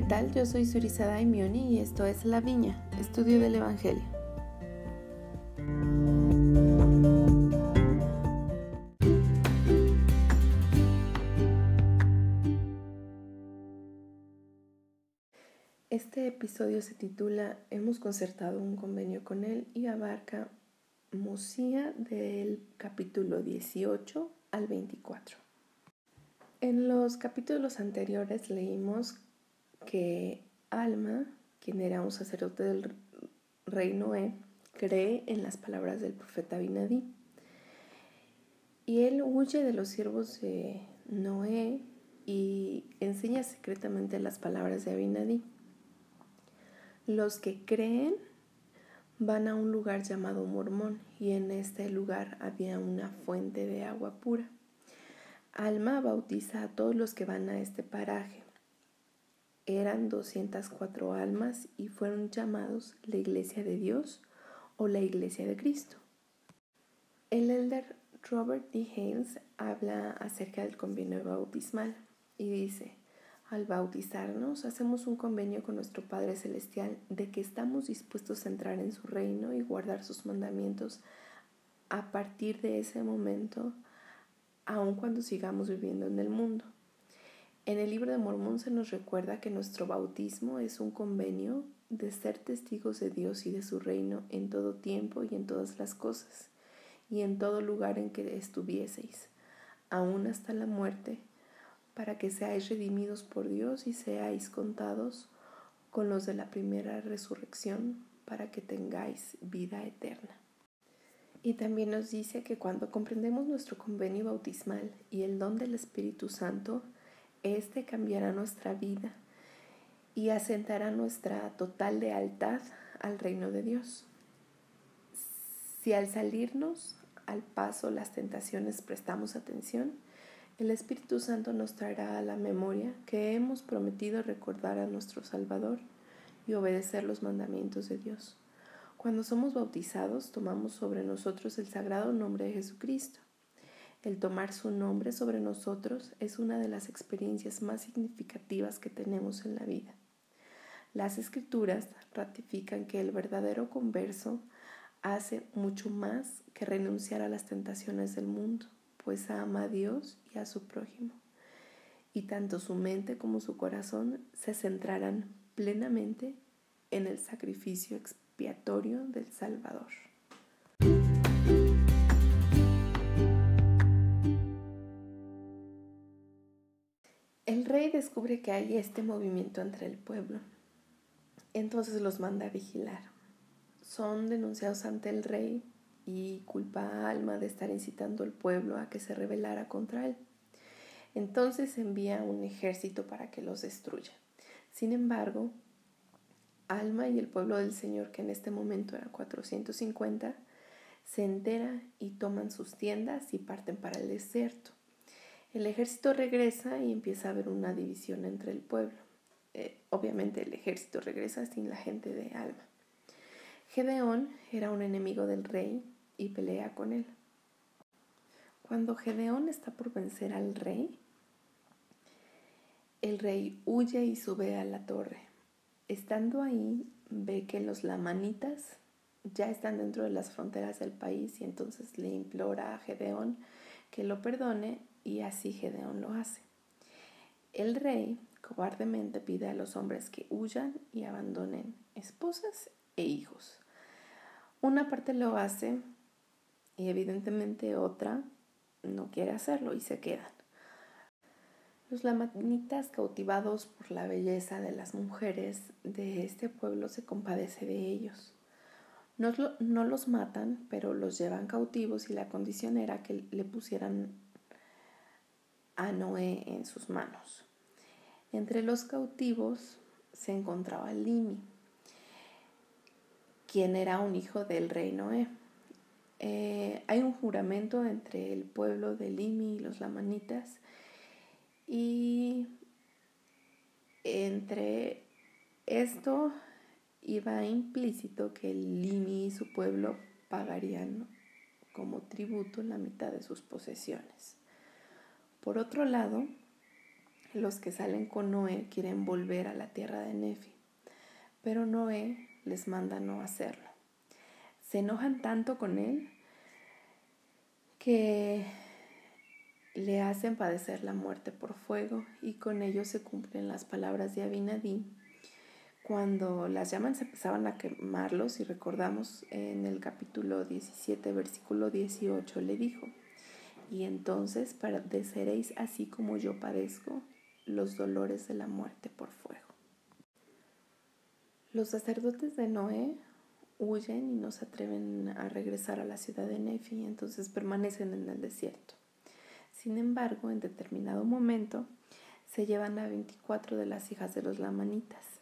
¿qué tal? Yo soy Surizada Daimioni y esto es La Viña, estudio del Evangelio. Este episodio se titula Hemos concertado un convenio con él y abarca Musía del capítulo 18 al 24. En los capítulos anteriores leímos que Alma, quien era un sacerdote del rey Noé, cree en las palabras del profeta Abinadí. Y él huye de los siervos de Noé y enseña secretamente las palabras de Abinadí. Los que creen van a un lugar llamado Mormón y en este lugar había una fuente de agua pura. Alma bautiza a todos los que van a este paraje. Eran 204 almas y fueron llamados la Iglesia de Dios o la Iglesia de Cristo. El elder Robert D. Hales habla acerca del convenio bautismal y dice, al bautizarnos hacemos un convenio con nuestro Padre Celestial de que estamos dispuestos a entrar en su reino y guardar sus mandamientos a partir de ese momento aun cuando sigamos viviendo en el mundo. En el libro de Mormón se nos recuerda que nuestro bautismo es un convenio de ser testigos de Dios y de su reino en todo tiempo y en todas las cosas, y en todo lugar en que estuvieseis, aun hasta la muerte, para que seáis redimidos por Dios y seáis contados con los de la primera resurrección, para que tengáis vida eterna. Y también nos dice que cuando comprendemos nuestro convenio bautismal y el don del Espíritu Santo, éste cambiará nuestra vida y asentará nuestra total lealtad al reino de Dios. Si al salirnos al paso las tentaciones prestamos atención, el Espíritu Santo nos traerá a la memoria que hemos prometido recordar a nuestro Salvador y obedecer los mandamientos de Dios. Cuando somos bautizados, tomamos sobre nosotros el sagrado nombre de Jesucristo. El tomar su nombre sobre nosotros es una de las experiencias más significativas que tenemos en la vida. Las escrituras ratifican que el verdadero converso hace mucho más que renunciar a las tentaciones del mundo, pues ama a Dios y a su prójimo. Y tanto su mente como su corazón se centrarán plenamente en el sacrificio del Salvador. Rey descubre que hay este movimiento entre el pueblo, entonces los manda a vigilar. Son denunciados ante el rey y culpa a Alma de estar incitando al pueblo a que se rebelara contra él. Entonces envía un ejército para que los destruya. Sin embargo, Alma y el pueblo del Señor, que en este momento era 450, se entera y toman sus tiendas y parten para el desierto. El ejército regresa y empieza a haber una división entre el pueblo. Eh, obviamente el ejército regresa sin la gente de Alma. Gedeón era un enemigo del rey y pelea con él. Cuando Gedeón está por vencer al rey, el rey huye y sube a la torre. Estando ahí, ve que los lamanitas ya están dentro de las fronteras del país y entonces le implora a Gedeón que lo perdone y así Gedeón lo hace. El rey cobardemente pide a los hombres que huyan y abandonen esposas e hijos. Una parte lo hace y evidentemente otra no quiere hacerlo y se quedan. Los lamanitas, cautivados por la belleza de las mujeres de este pueblo, se compadece de ellos. No, no, los matan, pero los llevan cautivos y la condición era que le pusieran a Noé en sus manos. Entre los cautivos se encontraba Limi, quien era un hijo del rey Noé. Eh, hay un juramento entre el pueblo de Limi y los lamanitas y entre esto iba implícito que Limi y su pueblo pagarían como tributo la mitad de sus posesiones. Por otro lado, los que salen con Noé quieren volver a la tierra de Nefi, pero Noé les manda no hacerlo. Se enojan tanto con él que le hacen padecer la muerte por fuego y con ello se cumplen las palabras de Abinadí cuando las llamas empezaban a quemarlos y recordamos en el capítulo 17 versículo 18 le dijo y entonces padeceréis así como yo padezco los dolores de la muerte por fuego. Los sacerdotes de Noé huyen y no se atreven a regresar a la ciudad de Nefi, entonces permanecen en el desierto. Sin embargo, en determinado momento se llevan a 24 de las hijas de los lamanitas,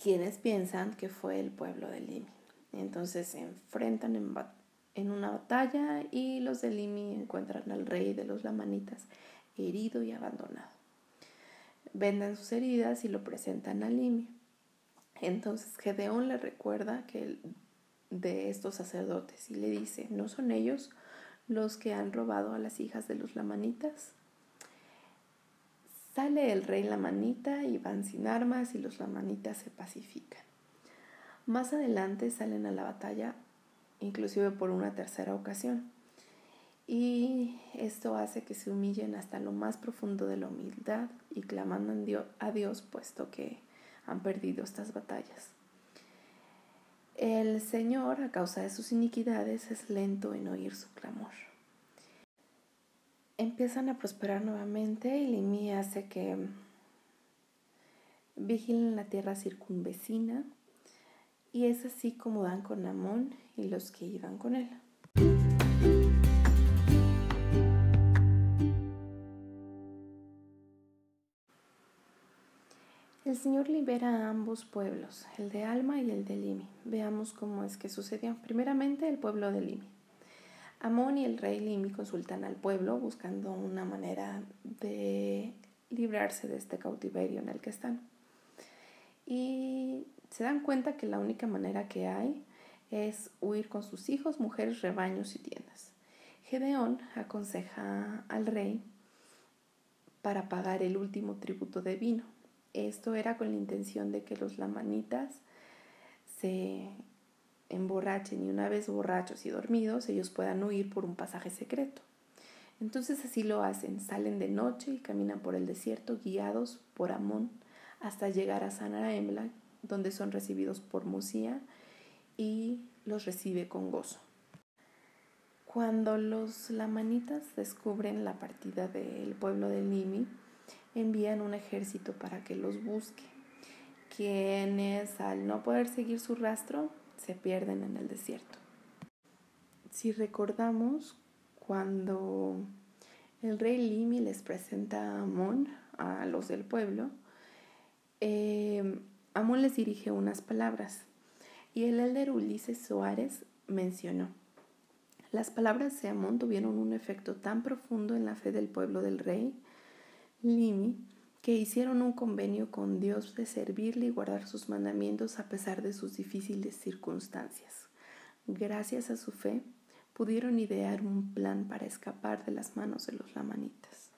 quienes piensan que fue el pueblo de Limi. Entonces se enfrentan en, en una batalla y los de Limi encuentran al rey de los lamanitas herido y abandonado. Venden sus heridas y lo presentan a Limi. Entonces Gedeón le recuerda que de estos sacerdotes y le dice, ¿no son ellos los que han robado a las hijas de los lamanitas? Sale el rey lamanita y van sin armas y los lamanitas se pacifican. Más adelante salen a la batalla, inclusive por una tercera ocasión. Y esto hace que se humillen hasta lo más profundo de la humildad y claman a Dios puesto que han perdido estas batallas. El Señor, a causa de sus iniquidades, es lento en oír su clamor. Empiezan a prosperar nuevamente y Limi hace que vigilen la tierra circunvecina y es así como dan con Amón y los que iban con él. El Señor libera a ambos pueblos, el de Alma y el de Limi. Veamos cómo es que sucedió. Primeramente, el pueblo de Limi. Amón y el rey Limi consultan al pueblo buscando una manera de librarse de este cautiverio en el que están. Y se dan cuenta que la única manera que hay es huir con sus hijos, mujeres, rebaños y tiendas. Gedeón aconseja al rey para pagar el último tributo de vino esto era con la intención de que los lamanitas se emborrachen y una vez borrachos y dormidos ellos puedan huir por un pasaje secreto. Entonces así lo hacen, salen de noche y caminan por el desierto guiados por Amón hasta llegar a Sanaemla, donde son recibidos por Musía y los recibe con gozo. Cuando los lamanitas descubren la partida del pueblo de Nimi, envían un ejército para que los busque, quienes al no poder seguir su rastro se pierden en el desierto. Si recordamos cuando el rey Limi les presenta a Amón, a los del pueblo, eh, Amón les dirige unas palabras y el elder Ulises Suárez mencionó. Las palabras de Amón tuvieron un efecto tan profundo en la fe del pueblo del rey Limi, que hicieron un convenio con Dios de servirle y guardar sus mandamientos a pesar de sus difíciles circunstancias. Gracias a su fe, pudieron idear un plan para escapar de las manos de los lamanitas.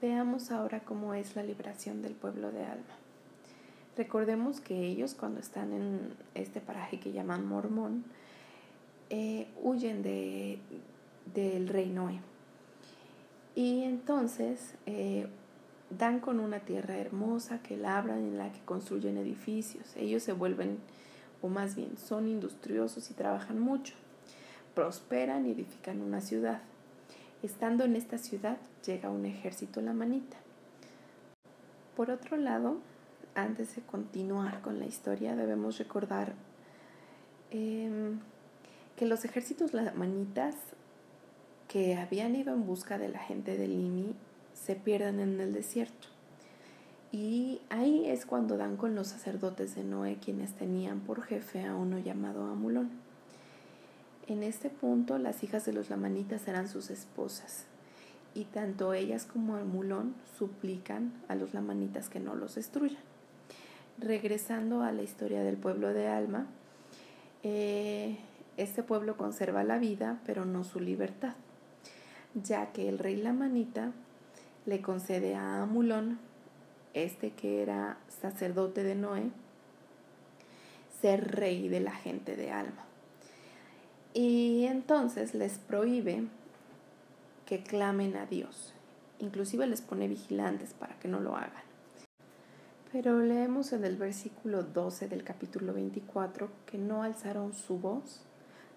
Veamos ahora cómo es la liberación del pueblo de Alma. Recordemos que ellos cuando están en este paraje que llaman Mormón, eh, huyen de, del rey Noé. Y entonces eh, dan con una tierra hermosa que labran, en la que construyen edificios. Ellos se vuelven, o más bien, son industriosos y trabajan mucho. Prosperan y edifican una ciudad. Estando en esta ciudad llega un ejército la manita. Por otro lado, antes de continuar con la historia, debemos recordar em, que los ejércitos lamanitas que habían ido en busca de la gente de Limi se pierden en el desierto. Y ahí es cuando dan con los sacerdotes de Noé, quienes tenían por jefe a uno llamado Amulón. En este punto, las hijas de los lamanitas eran sus esposas, y tanto ellas como Amulón suplican a los lamanitas que no los destruyan. Regresando a la historia del pueblo de Alma, eh, Este pueblo conserva la vida, pero no su libertad, ya que el rey Lamanita le concede a Amulón, este que era sacerdote de Noé, ser rey de la gente de Alma. Y entonces les prohíbe que clamen a Dios. Inclusive les pone vigilantes para que no lo hagan. Pero leemos en el versículo 12 del capítulo 24 que no alzaron su voz,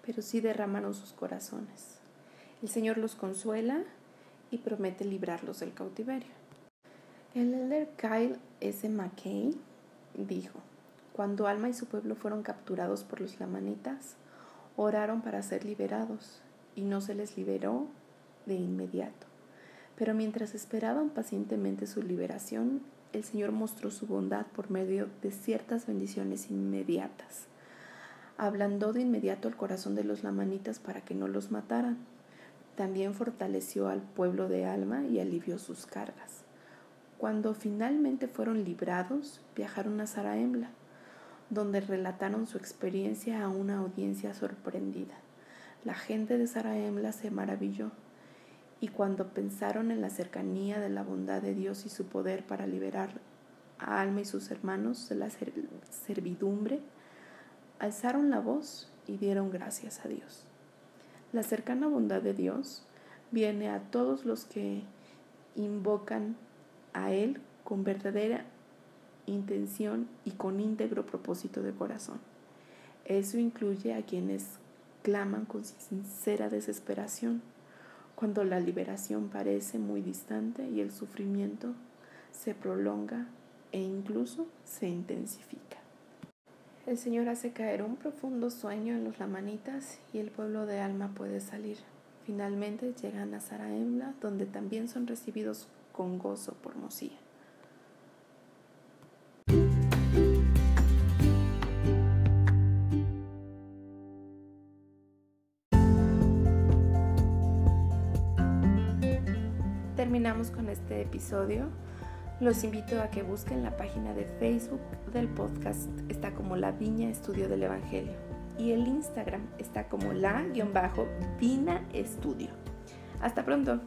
pero sí derramaron sus corazones. El Señor los consuela y promete librarlos del cautiverio. El elder Kyle S. McKay dijo, cuando Alma y su pueblo fueron capturados por los lamanitas, oraron para ser liberados y no se les liberó de inmediato. Pero mientras esperaban pacientemente su liberación, el Señor mostró su bondad por medio de ciertas bendiciones inmediatas. Ablandó de inmediato el corazón de los lamanitas para que no los mataran. También fortaleció al pueblo de Alma y alivió sus cargas. Cuando finalmente fueron librados, viajaron a Saraembla donde relataron su experiencia a una audiencia sorprendida. La gente de Saraemla se maravilló y cuando pensaron en la cercanía de la bondad de Dios y su poder para liberar a Alma y sus hermanos de la servidumbre, alzaron la voz y dieron gracias a Dios. La cercana bondad de Dios viene a todos los que invocan a Él con verdadera intención y con íntegro propósito de corazón. Eso incluye a quienes claman con sincera desesperación, cuando la liberación parece muy distante y el sufrimiento se prolonga e incluso se intensifica. El Señor hace caer un profundo sueño en los lamanitas y el pueblo de Alma puede salir. Finalmente llegan a Saraemla, donde también son recibidos con gozo por Mosía. terminamos con este episodio. Los invito a que busquen la página de Facebook del podcast. Está como La Viña Estudio del Evangelio. Y el Instagram está como la-vina estudio. Hasta pronto.